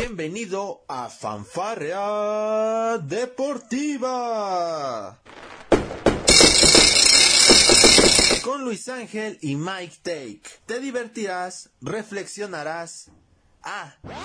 Bienvenido a Fanfarrea Deportiva. Con Luis Ángel y Mike Take. Te divertirás, reflexionarás. Ah. También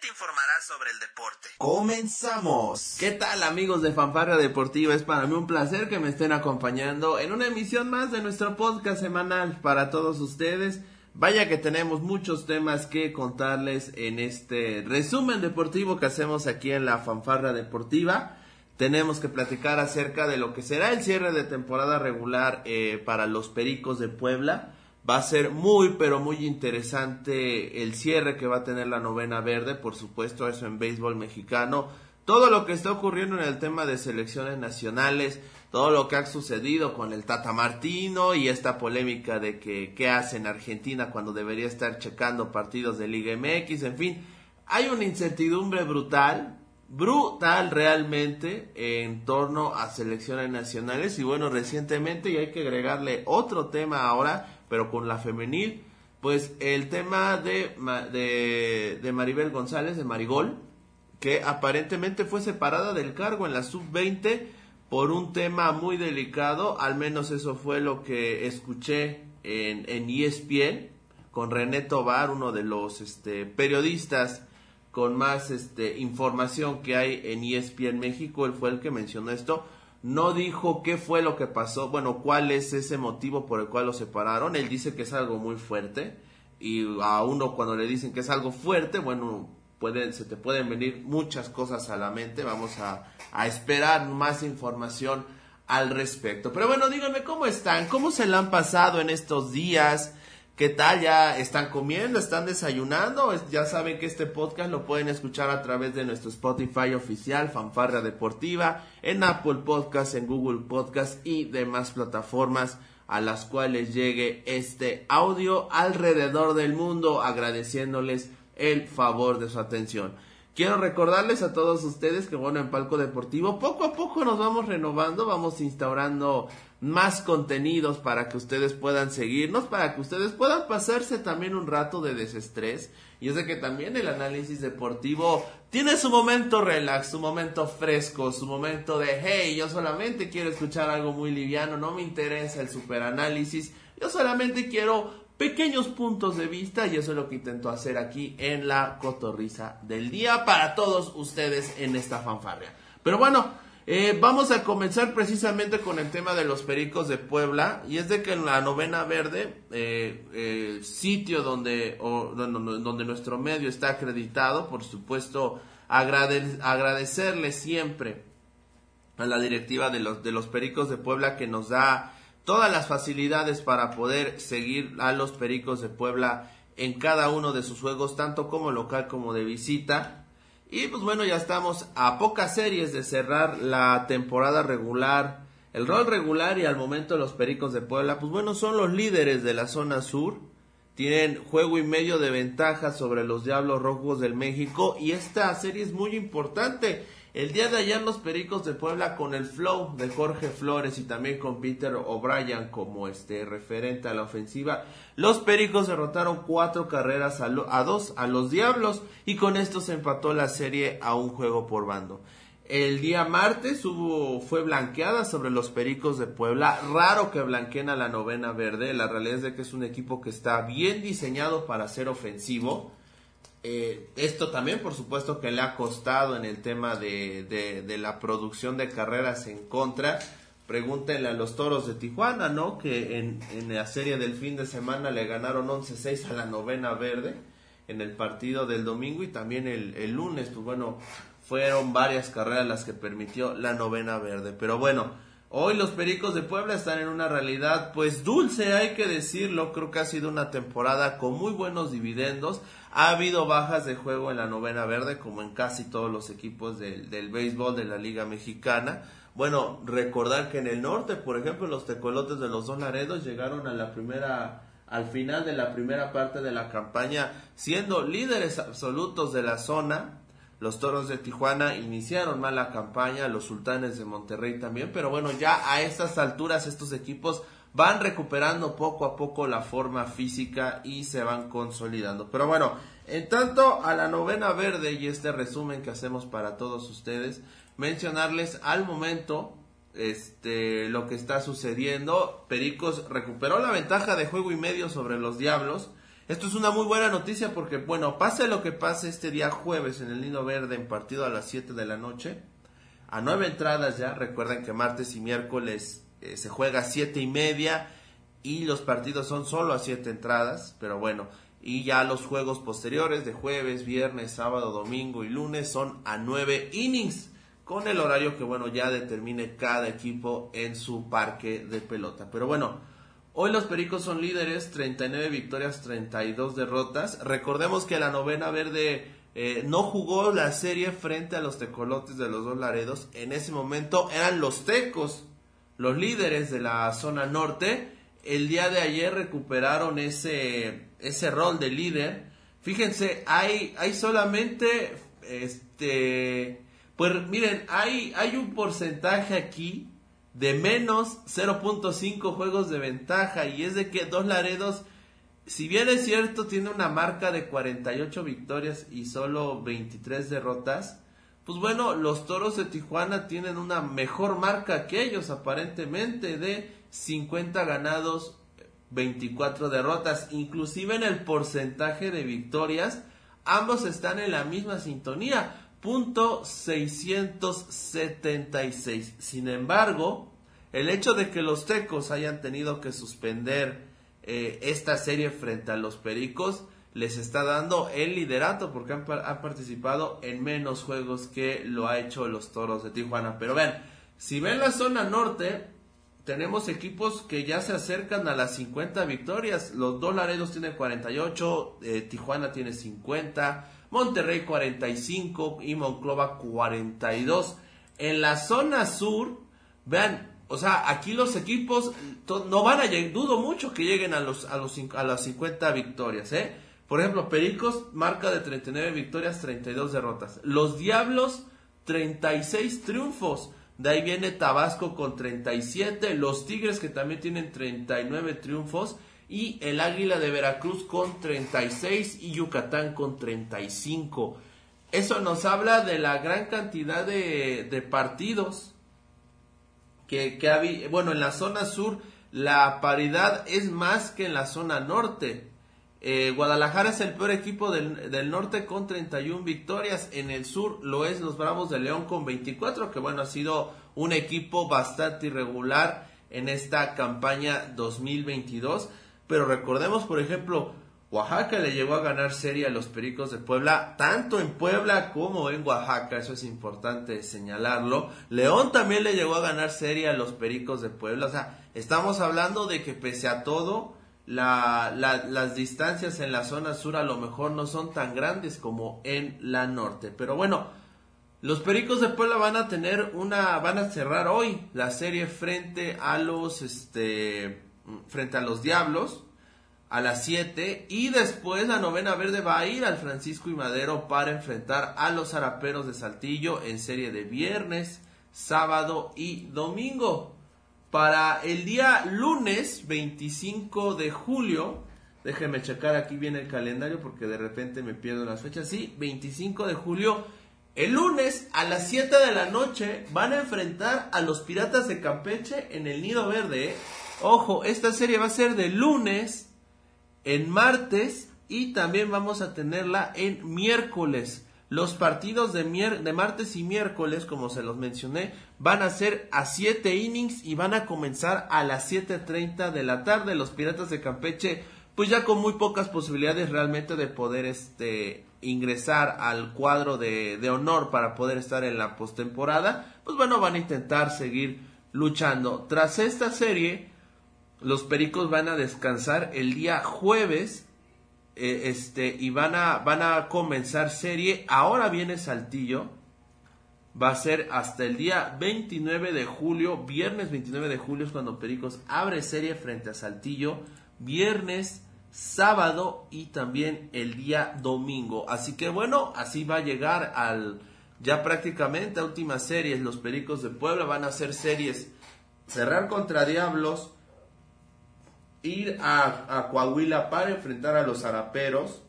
te informarás sobre el deporte. Comenzamos. ¿Qué tal amigos de Fanfarria Deportiva? Es para mí un placer que me estén acompañando en una emisión más de nuestro podcast semanal para todos ustedes. Vaya que tenemos muchos temas que contarles en este resumen deportivo que hacemos aquí en la Fanfarra Deportiva. Tenemos que platicar acerca de lo que será el cierre de temporada regular eh, para los Pericos de Puebla. Va a ser muy, pero muy interesante el cierre que va a tener la novena verde, por supuesto, eso en béisbol mexicano. Todo lo que está ocurriendo en el tema de selecciones nacionales, todo lo que ha sucedido con el Tata Martino y esta polémica de que qué hace en Argentina cuando debería estar checando partidos de Liga MX, en fin, hay una incertidumbre brutal, brutal realmente en torno a selecciones nacionales y bueno, recientemente y hay que agregarle otro tema ahora, pero con la femenil, pues el tema de, de, de Maribel González, de Marigol, que aparentemente fue separada del cargo en la sub-20 por un tema muy delicado, al menos eso fue lo que escuché en, en ESPN con René Tobar, uno de los este, periodistas con más este, información que hay en ESPN México, él fue el que mencionó esto, no dijo qué fue lo que pasó, bueno, cuál es ese motivo por el cual lo separaron, él dice que es algo muy fuerte y a uno cuando le dicen que es algo fuerte, bueno, pueden, se te pueden venir muchas cosas a la mente, vamos a, a esperar más información al respecto. Pero bueno, díganme cómo están, cómo se la han pasado en estos días, qué tal, ya están comiendo, están desayunando, ya saben que este podcast lo pueden escuchar a través de nuestro Spotify oficial, Fanfarra Deportiva, en Apple Podcast, en Google Podcast y demás plataformas a las cuales llegue este audio alrededor del mundo, agradeciéndoles el favor de su atención. Quiero recordarles a todos ustedes que bueno, en Palco Deportivo poco a poco nos vamos renovando, vamos instaurando más contenidos para que ustedes puedan seguirnos, para que ustedes puedan pasarse también un rato de desestrés. Y es de que también el análisis deportivo tiene su momento relax, su momento fresco, su momento de hey, yo solamente quiero escuchar algo muy liviano, no me interesa el superanálisis, yo solamente quiero pequeños puntos de vista y eso es lo que intento hacer aquí en la cotorriza del día para todos ustedes en esta fanfarria. Pero bueno, eh, vamos a comenzar precisamente con el tema de los pericos de Puebla y es de que en la novena verde, eh, sitio donde, donde, nuestro medio está acreditado, por supuesto, agrade, agradecerle siempre a la directiva de los, de los pericos de Puebla que nos da todas las facilidades para poder seguir a los Pericos de Puebla en cada uno de sus juegos, tanto como local como de visita. Y pues bueno, ya estamos a pocas series de cerrar la temporada regular. El rol regular y al momento los Pericos de Puebla, pues bueno, son los líderes de la zona sur. Tienen juego y medio de ventaja sobre los Diablos Rojos del México y esta serie es muy importante el día de ayer los Pericos de Puebla con el flow de Jorge Flores y también con Peter O'Brien como este referente a la ofensiva, los Pericos derrotaron cuatro carreras a, a dos a los Diablos y con esto se empató la serie a un juego por bando. El día martes hubo, fue blanqueada sobre los Pericos de Puebla. Raro que blanqueen a la novena verde. La realidad es de que es un equipo que está bien diseñado para ser ofensivo eh, esto también, por supuesto, que le ha costado en el tema de, la producción de carreras en contra. Pregúntenle a los toros de Tijuana, ¿no? Que en, en la serie del fin de semana le ganaron 11-6 a la novena verde en el partido del domingo y también el, el lunes, pues bueno, fueron varias carreras las que permitió la novena verde. Pero bueno, Hoy los Pericos de Puebla están en una realidad pues dulce, hay que decirlo, creo que ha sido una temporada con muy buenos dividendos, ha habido bajas de juego en la novena verde como en casi todos los equipos del, del béisbol de la Liga Mexicana. Bueno, recordar que en el norte, por ejemplo, los tecolotes de los dos Laredos llegaron a la primera al final de la primera parte de la campaña siendo líderes absolutos de la zona los Toros de Tijuana iniciaron mala campaña, los Sultanes de Monterrey también, pero bueno, ya a estas alturas estos equipos van recuperando poco a poco la forma física y se van consolidando. Pero bueno, en tanto a la novena verde y este resumen que hacemos para todos ustedes, mencionarles al momento este lo que está sucediendo. Pericos recuperó la ventaja de juego y medio sobre los Diablos. Esto es una muy buena noticia porque, bueno, pase lo que pase este día jueves en el Nino Verde en partido a las 7 de la noche, a nueve entradas ya, recuerden que martes y miércoles eh, se juega a 7 y media y los partidos son solo a 7 entradas, pero bueno, y ya los juegos posteriores de jueves, viernes, sábado, domingo y lunes son a 9 innings con el horario que bueno ya determine cada equipo en su parque de pelota. Pero bueno, hoy los Pericos son líderes, 39 victorias, 32 derrotas. Recordemos que la novena verde eh, no jugó la serie frente a los tecolotes de los dos Laredos. En ese momento eran los tecos los líderes de la zona norte. El día de ayer recuperaron ese, ese rol de líder. Fíjense, hay, hay solamente este pues miren, hay, hay un porcentaje aquí de menos 0.5 juegos de ventaja y es de que Dos Laredos, si bien es cierto, tiene una marca de 48 victorias y solo 23 derrotas, pues bueno, los Toros de Tijuana tienen una mejor marca que ellos aparentemente de 50 ganados, 24 derrotas, inclusive en el porcentaje de victorias, ambos están en la misma sintonía punto 676. Sin embargo, el hecho de que los tecos hayan tenido que suspender eh, esta serie frente a los pericos les está dando el liderato porque han, participado en menos juegos que lo ha hecho los toros de Tijuana. Pero vean, si ven la zona norte, tenemos equipos que ya se acercan a las 50 victorias. Los dos Laredos tienen 48, eh, Tijuana tiene 50, Monterrey 45 y Monclova 42. En la zona sur, vean, o sea, aquí los equipos no van a llegar, dudo mucho que lleguen a los a los a las 50 victorias, ¿eh? Por ejemplo, Pericos marca de 39 victorias, 32 derrotas. Los Diablos 36 triunfos. De ahí viene Tabasco con 37, los Tigres que también tienen 39 triunfos y el Águila de Veracruz con 36 y Yucatán con 35. Eso nos habla de la gran cantidad de, partidos que. Bueno, en la zona sur la paridad es más que en la zona norte. Eh, Guadalajara es el peor equipo del, del, norte con 31 victorias. En el sur lo es los Bravos de León con 24, que bueno, ha sido un equipo bastante irregular en esta campaña 2022. Pero recordemos, por ejemplo, Oaxaca le llegó a ganar serie a los Pericos de Puebla, tanto en Puebla como en Oaxaca, eso es importante señalarlo. León también le llegó a ganar serie a los Pericos de Puebla, o sea, estamos hablando de que pese a todo, las distancias en la zona sur a lo mejor no son tan grandes como en la norte. Pero bueno, los Pericos de Puebla van a tener una, van a cerrar hoy la serie frente a los, este, frente a los Diablos a las 7 y después la novena verde va a ir al Francisco y Madero para enfrentar a los Araperos de Saltillo en serie de viernes, sábado y domingo. Para el día lunes 25 de julio, déjenme checar aquí bien el calendario porque de repente me pierdo las fechas. Sí, 25 de julio, el lunes a las 7 de la noche van a enfrentar a los Piratas de Campeche en el Nido Verde. ¿eh? Ojo, esta serie va a ser de lunes, en martes y también vamos a tenerla en miércoles. Los partidos de, de martes y miércoles, como se los mencioné, van a ser a 7 innings y van a comenzar a las 7.30 de la tarde. Los Piratas de Campeche, pues ya con muy pocas posibilidades realmente de poder este, ingresar al cuadro de, de honor para poder estar en la postemporada, pues bueno, van a intentar seguir luchando. Tras esta serie, los Pericos van a descansar el día jueves eh, este, y van a, van a comenzar serie. Ahora viene Saltillo. Va a ser hasta el día 29 de julio. Viernes 29 de julio es cuando Pericos abre serie frente a Saltillo. Viernes, sábado y también el día domingo. Así que bueno, así va a llegar al ya prácticamente a últimas series. Los Pericos de Puebla van a hacer series cerrar contra Diablos ir a, Coahuila para enfrentar a los Araperos,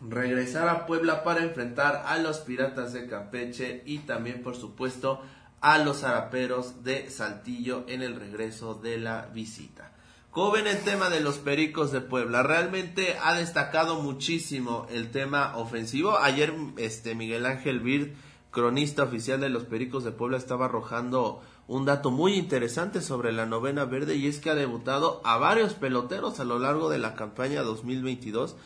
regresar a Puebla para enfrentar a los Piratas de Campeche y también, por supuesto, a los Araperos de Saltillo en el regreso de la visita. ¿Cómo ven el tema de los Pericos de Puebla? Realmente ha destacado muchísimo el tema ofensivo. Ayer este Miguel Ángel Bird, cronista oficial de los Pericos de Puebla, estaba arrojando un dato muy interesante sobre la novena verde y es que ha debutado a varios peloteros a lo largo de la campaña 2022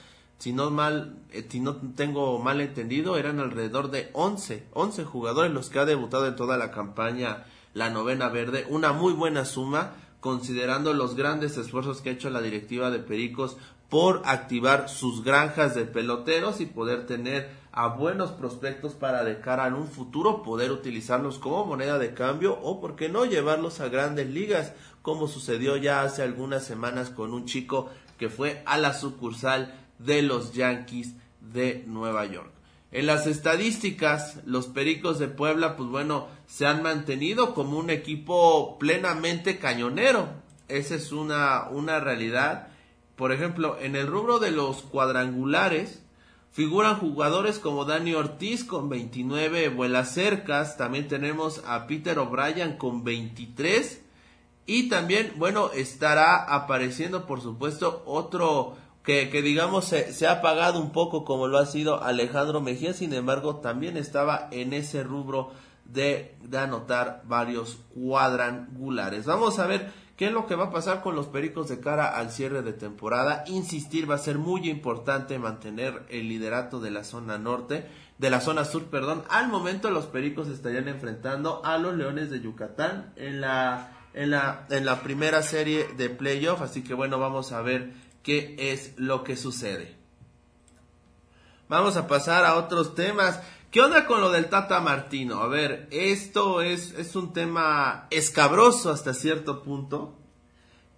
si no mal, eh, si no tengo mal entendido, eran alrededor de 11, 11 jugadores los que ha debutado en toda la campaña la novena verde, una muy buena suma considerando los grandes esfuerzos que ha hecho la directiva de Pericos por activar sus granjas de peloteros y poder tener a buenos prospectos para de cara a un futuro poder utilizarlos como moneda de cambio o por qué no llevarlos a grandes ligas como sucedió ya hace algunas semanas con un chico que fue a la sucursal de los Yankees de Nueva York. En las estadísticas, los Pericos de Puebla, pues bueno, se han mantenido como un equipo plenamente cañonero. Esa es una, una realidad. Por ejemplo, en el rubro de los cuadrangulares, figuran jugadores como Dani Ortiz con 29 vuelas cercas. También tenemos a Peter O'Brien con 23. Y también, bueno, estará apareciendo, por supuesto, otro que, digamos se, ha apagado un poco como lo ha sido Alejandro Mejía, sin embargo también estaba en ese rubro de, de anotar varios cuadrangulares. Vamos a ver qué es lo que va a pasar con los Pericos de cara al cierre de temporada. Insistir va a ser muy importante mantener el liderato de la zona norte, de la zona sur, perdón. Al momento los Pericos estarían enfrentando a los Leones de Yucatán en la en la en la primera serie de playoff, así que bueno, vamos a ver qué es lo que sucede. Vamos a pasar a otros temas. ¿Qué onda con lo del Tata Martino? A ver, esto es, es un tema escabroso hasta cierto punto.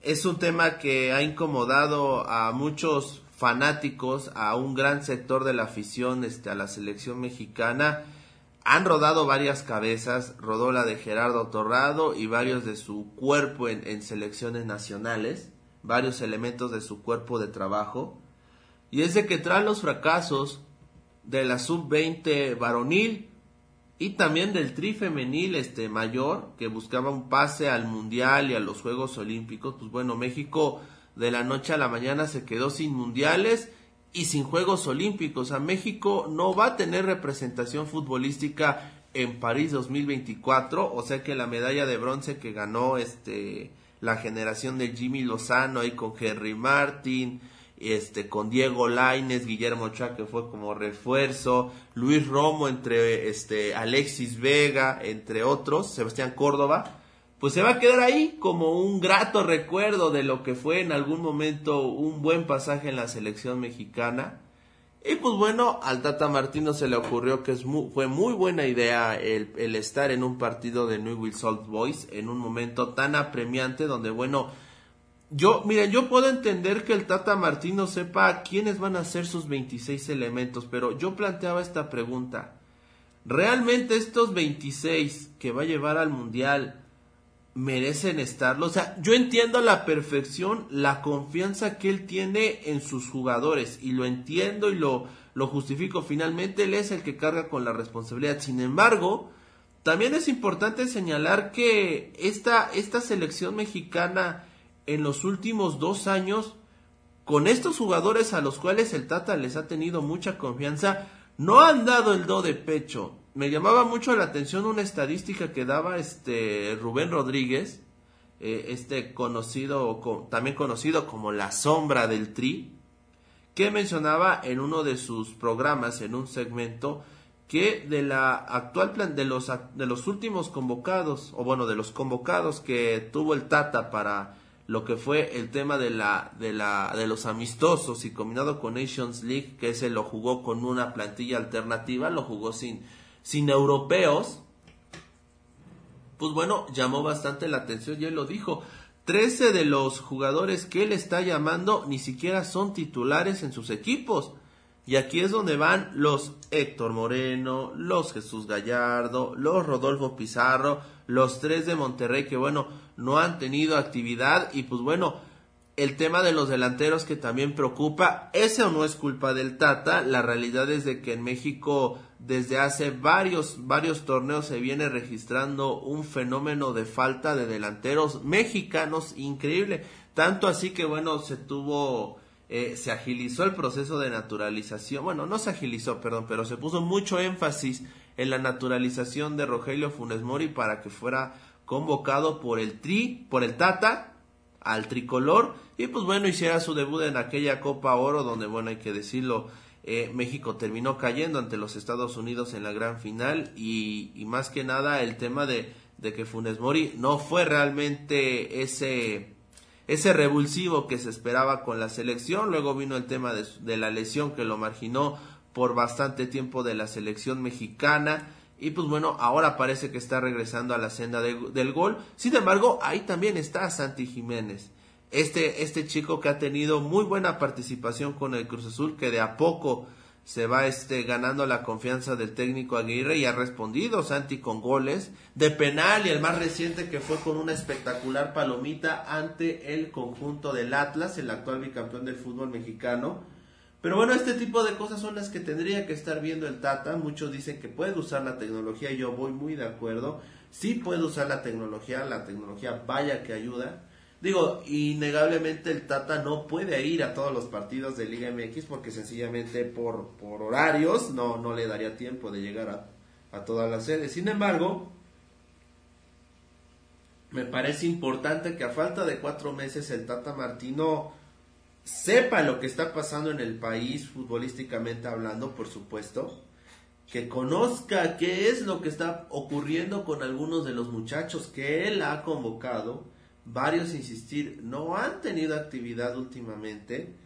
Es un tema que ha incomodado a muchos fanáticos, a un gran sector de la afición este, a la selección mexicana. Han rodado varias cabezas, rodó la de Gerardo Torrado y varios de su cuerpo en selecciones nacionales varios elementos de su cuerpo de trabajo, y es de que tras los fracasos de la sub-20 varonil y también del tri femenil este mayor que buscaba un pase al mundial y a los Juegos Olímpicos, pues bueno, México de la noche a la mañana se quedó sin mundiales y sin Juegos Olímpicos. A México no va a tener representación futbolística en París 2024, o sea que la medalla de bronce que ganó este la generación de Jimmy Lozano ahí con Henry Martin, este, con Diego Laines, Guillermo Ochoa que fue como refuerzo, Luis Romo entre este, Alexis Vega, entre otros, Sebastián Córdoba, pues se va a quedar ahí como un grato recuerdo de lo que fue en algún momento un buen pasaje en la selección mexicana. Y pues bueno, al Tata Martino se le ocurrió que es fue muy buena idea el, estar en un partido de New Salt Boys en un momento tan apremiante donde bueno, yo, miren, yo puedo entender que el Tata Martino sepa quiénes van a ser sus 26 elementos, pero yo planteaba esta pregunta. ¿Realmente estos 26 que va a llevar al Mundial merecen estarlo. O sea, yo entiendo a la perfección la confianza que él tiene en sus jugadores y lo entiendo y lo, lo justifico. Finalmente él es el que carga con la responsabilidad. Sin embargo, también es importante señalar que esta, esta selección mexicana en los últimos dos años, con estos jugadores a los cuales el Tata les ha tenido mucha confianza, no han dado el do de pecho. Me llamaba mucho la atención una estadística que daba este Rubén Rodríguez, eh, este conocido, también conocido como la sombra del tri, que mencionaba en uno de sus programas, en un segmento, que de la actual plan de los de los últimos convocados o bueno de los convocados que tuvo el Tata para lo que fue el tema de la de la de los amistosos y combinado con Nations League que se lo jugó con una plantilla alternativa lo jugó sin sin europeos, pues bueno, llamó bastante la atención y él lo dijo. Trece de los jugadores que él está llamando ni siquiera son titulares en sus equipos. Y aquí es donde van los Héctor Moreno, los Jesús Gallardo, los Rodolfo Pizarro, los tres de Monterrey que bueno, no han tenido actividad y pues bueno, el tema de los delanteros que también preocupa, ese no es culpa del Tata, la realidad es de que en México desde hace varios, varios torneos se viene registrando un fenómeno de falta de delanteros mexicanos increíble, tanto así que bueno, se tuvo, eh, se agilizó el proceso de naturalización, bueno, no se agilizó, perdón, pero se puso mucho énfasis en la naturalización de Rogelio Funes Mori para que fuera convocado por el Tri, por el Tata, al tricolor. Y pues bueno hiciera su debut en aquella Copa Oro donde bueno hay que decirlo eh, México terminó cayendo ante los Estados Unidos en la gran final. Y, y más que nada el tema de, de, que Funes Mori no fue realmente ese ese revulsivo que se esperaba con la selección. Luego vino el tema de, de la lesión que lo marginó por bastante tiempo de la selección mexicana y pues bueno, ahora parece que está regresando a la senda del gol. Sin embargo, ahí también está Santi Jiménez. Este, este chico que ha tenido muy buena participación con el Cruz Azul, que de a poco se va este, ganando la confianza del técnico Aguirre y ha respondido Santi con goles de penal y el más reciente que fue con una espectacular palomita ante el conjunto del Atlas, el actual bicampeón del fútbol mexicano pero bueno, este tipo de cosas son las que tendría que estar viendo el Tata. Muchos dicen que puede usar la tecnología yo voy muy de acuerdo. Sí puede usar la tecnología, la tecnología vaya que ayuda. Digo, innegablemente el Tata no puede ir a todos los partidos de Liga MX porque sencillamente por, por horarios no, no le daría tiempo de llegar a, a todas las sedes. Sin embargo, me parece importante que a falta de cuatro meses el Tata Martino sepa lo que está pasando en el país futbolísticamente hablando, por supuesto, que conozca qué es lo que está ocurriendo con algunos de los muchachos que él ha convocado, varios insistir, no han tenido actividad últimamente,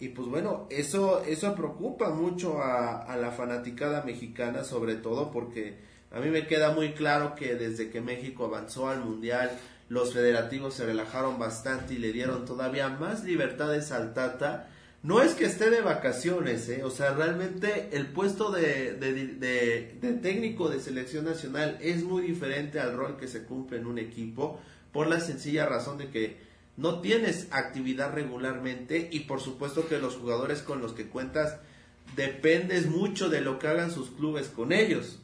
y pues bueno, eso, eso preocupa mucho a, la fanaticada mexicana, sobre todo porque a mí me queda muy claro que desde que México avanzó al Mundial, los federativos se relajaron bastante y le dieron todavía más libertades al Tata. No es que esté de vacaciones, ¿eh? o sea, realmente el puesto de, de, técnico de selección nacional es muy diferente al rol que se cumple en un equipo, por la sencilla razón de que no tienes actividad regularmente y por supuesto que los jugadores con los que cuentas dependes mucho de lo que hagan sus clubes con ellos.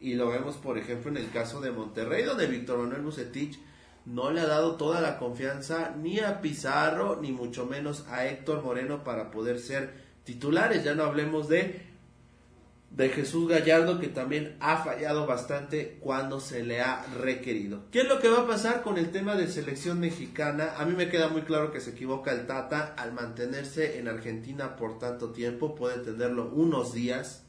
Y lo vemos, por ejemplo, en el caso de Monterrey, donde Víctor Manuel Bucetich no le ha dado toda la confianza ni a Pizarro, ni mucho menos a Héctor Moreno para poder ser titulares. Ya no hablemos de, de Jesús Gallardo, que también ha fallado bastante cuando se le ha requerido. ¿Qué es lo que va a pasar con el tema de selección mexicana? A mí me queda muy claro que se equivoca el Tata al mantenerse en Argentina por tanto tiempo. Puede tenerlo unos días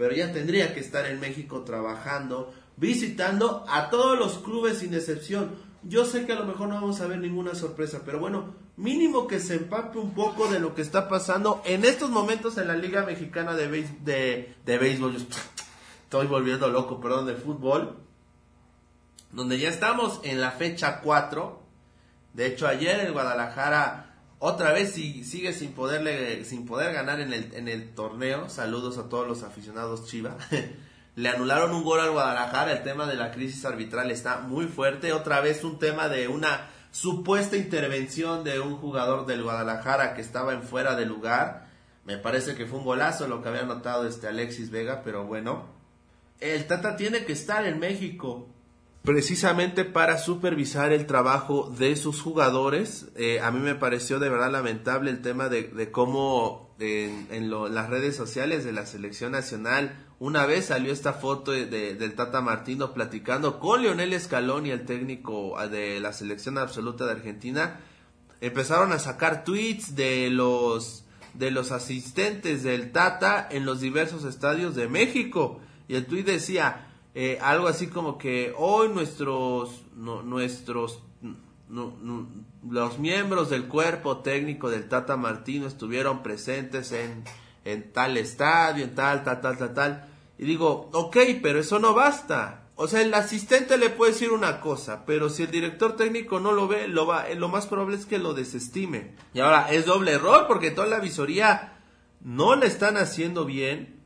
pero ya tendría que estar en México trabajando, visitando a todos los clubes sin excepción. Yo sé que a lo mejor no vamos a ver ninguna sorpresa, pero bueno, mínimo que se empape un poco de lo que está pasando en estos momentos en la Liga Mexicana de, de, Béisbol. Estoy volviendo loco, perdón, de fútbol. Donde ya estamos en la fecha 4. De hecho, ayer el Guadalajara otra vez si, sigue sin poderle sin poder ganar en el, en el torneo. Saludos a todos los aficionados Chiva. Le anularon un gol al Guadalajara. El tema de la crisis arbitral está muy fuerte. Otra vez un tema de una supuesta intervención de un jugador del Guadalajara que estaba en fuera de lugar. Me parece que fue un golazo lo que había notado este Alexis Vega, pero bueno. El Tata tiene que estar en México precisamente para supervisar el trabajo de sus jugadores. Eh, a mí me pareció de verdad lamentable el tema de, cómo en, las redes sociales de la selección nacional una vez salió esta foto de, del Tata Martino platicando con Leonel Scaloni, el técnico ah, de la selección absoluta de Argentina. Empezaron a sacar tweets de los de los asistentes del Tata en los diversos estadios de México. Y el tweet decía, eh, algo así como que hoy nuestros, nuestros, los miembros del cuerpo técnico del Tata Martino estuvieron presentes en, en tal estadio, en tal, tal, tal, tal, tal. Y digo, ok, pero eso no basta. O sea, el asistente le puede decir una cosa, pero si el director técnico no lo ve, lo, va, lo más probable es que lo desestime. Y ahora, es doble error porque toda la visoría no le están haciendo bien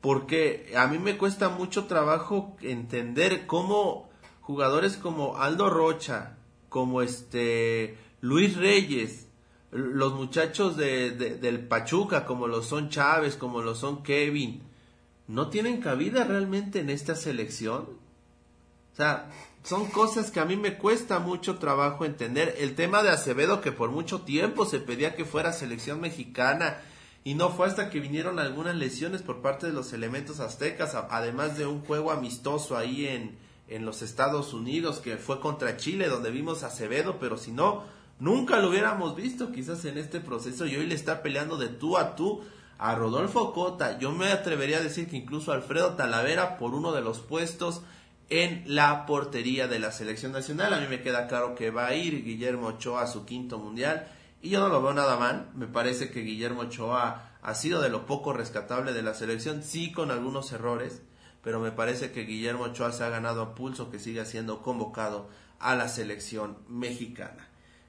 porque a mí me cuesta mucho trabajo entender cómo jugadores como Aldo Rocha, como este Luis Reyes, los muchachos de, del Pachuca, como lo son Chávez, como lo son Kevin, no tienen cabida realmente en esta selección. O sea, son cosas que a mí me cuesta mucho trabajo entender. El tema de Acevedo, que por mucho tiempo se pedía que fuera selección mexicana, y no fue hasta que vinieron algunas lesiones por parte de los elementos aztecas, además de un juego amistoso ahí en, en los Estados Unidos, que fue contra Chile, donde vimos a Acevedo, pero si no, nunca lo hubiéramos visto quizás en este proceso, y hoy le está peleando de tú a tú a Rodolfo Cota, yo me atrevería a decir que incluso Alfredo Talavera por uno de los puestos en la portería de la selección nacional. A mí me queda claro que va a ir Guillermo Ochoa a su quinto mundial y yo no lo veo nada mal. Me parece que Guillermo Ochoa ha sido de lo poco rescatable de la selección, sí con algunos errores, pero me parece que Guillermo Ochoa se ha ganado a pulso que siga siendo convocado a la selección mexicana.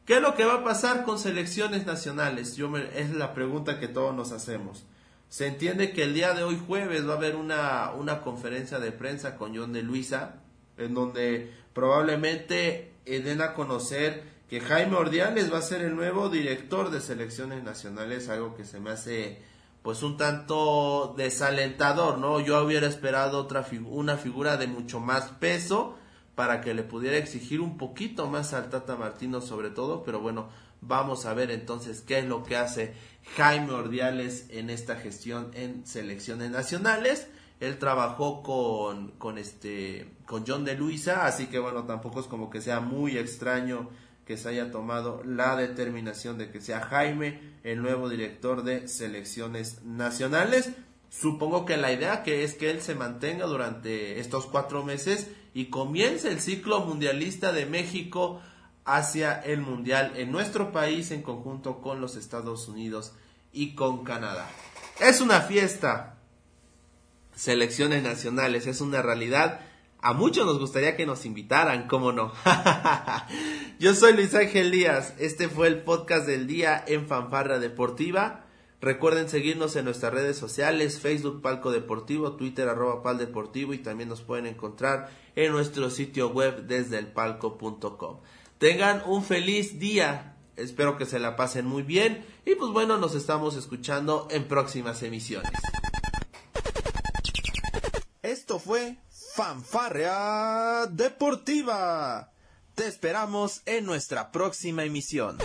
¿Qué es lo que va a pasar con selecciones nacionales? Yo es la pregunta que todos nos hacemos. Se entiende que el día de hoy jueves va a haber una, una conferencia de prensa con John de Luisa, en donde probablemente den a conocer que Jaime Ordiales va a ser el nuevo director de selecciones nacionales, algo que se me hace pues un tanto desalentador, ¿no? Yo hubiera esperado otra una figura de mucho más peso para que le pudiera exigir un poquito más al Tata Martino sobre todo, pero bueno, vamos a ver entonces qué es lo que hace Jaime Ordiales en esta gestión en selecciones nacionales. Él trabajó con, con este con John de Luisa, así que bueno, tampoco es como que sea muy extraño que se haya tomado la determinación de que sea Jaime el nuevo director de selecciones nacionales. Supongo que la idea que es que él se mantenga durante estos cuatro meses y comience el ciclo mundialista de México hacia el mundial en nuestro país en conjunto con los Estados Unidos y con Canadá. Es una fiesta. Selecciones nacionales, es una realidad. A muchos nos gustaría que nos invitaran, ¿cómo no? Yo soy Luis Ángel Díaz. Este fue el podcast del día en Fanfarra Deportiva. Recuerden seguirnos en nuestras redes sociales, Facebook Palco Deportivo, Twitter arroba Pal Deportivo y también nos pueden encontrar en nuestro sitio web desde elpalco.com. Tengan un feliz día. Espero que se la pasen muy bien. Y pues bueno, nos estamos escuchando en próximas emisiones. Esto fue Fanfarrea Deportiva. Te esperamos en nuestra próxima emisión.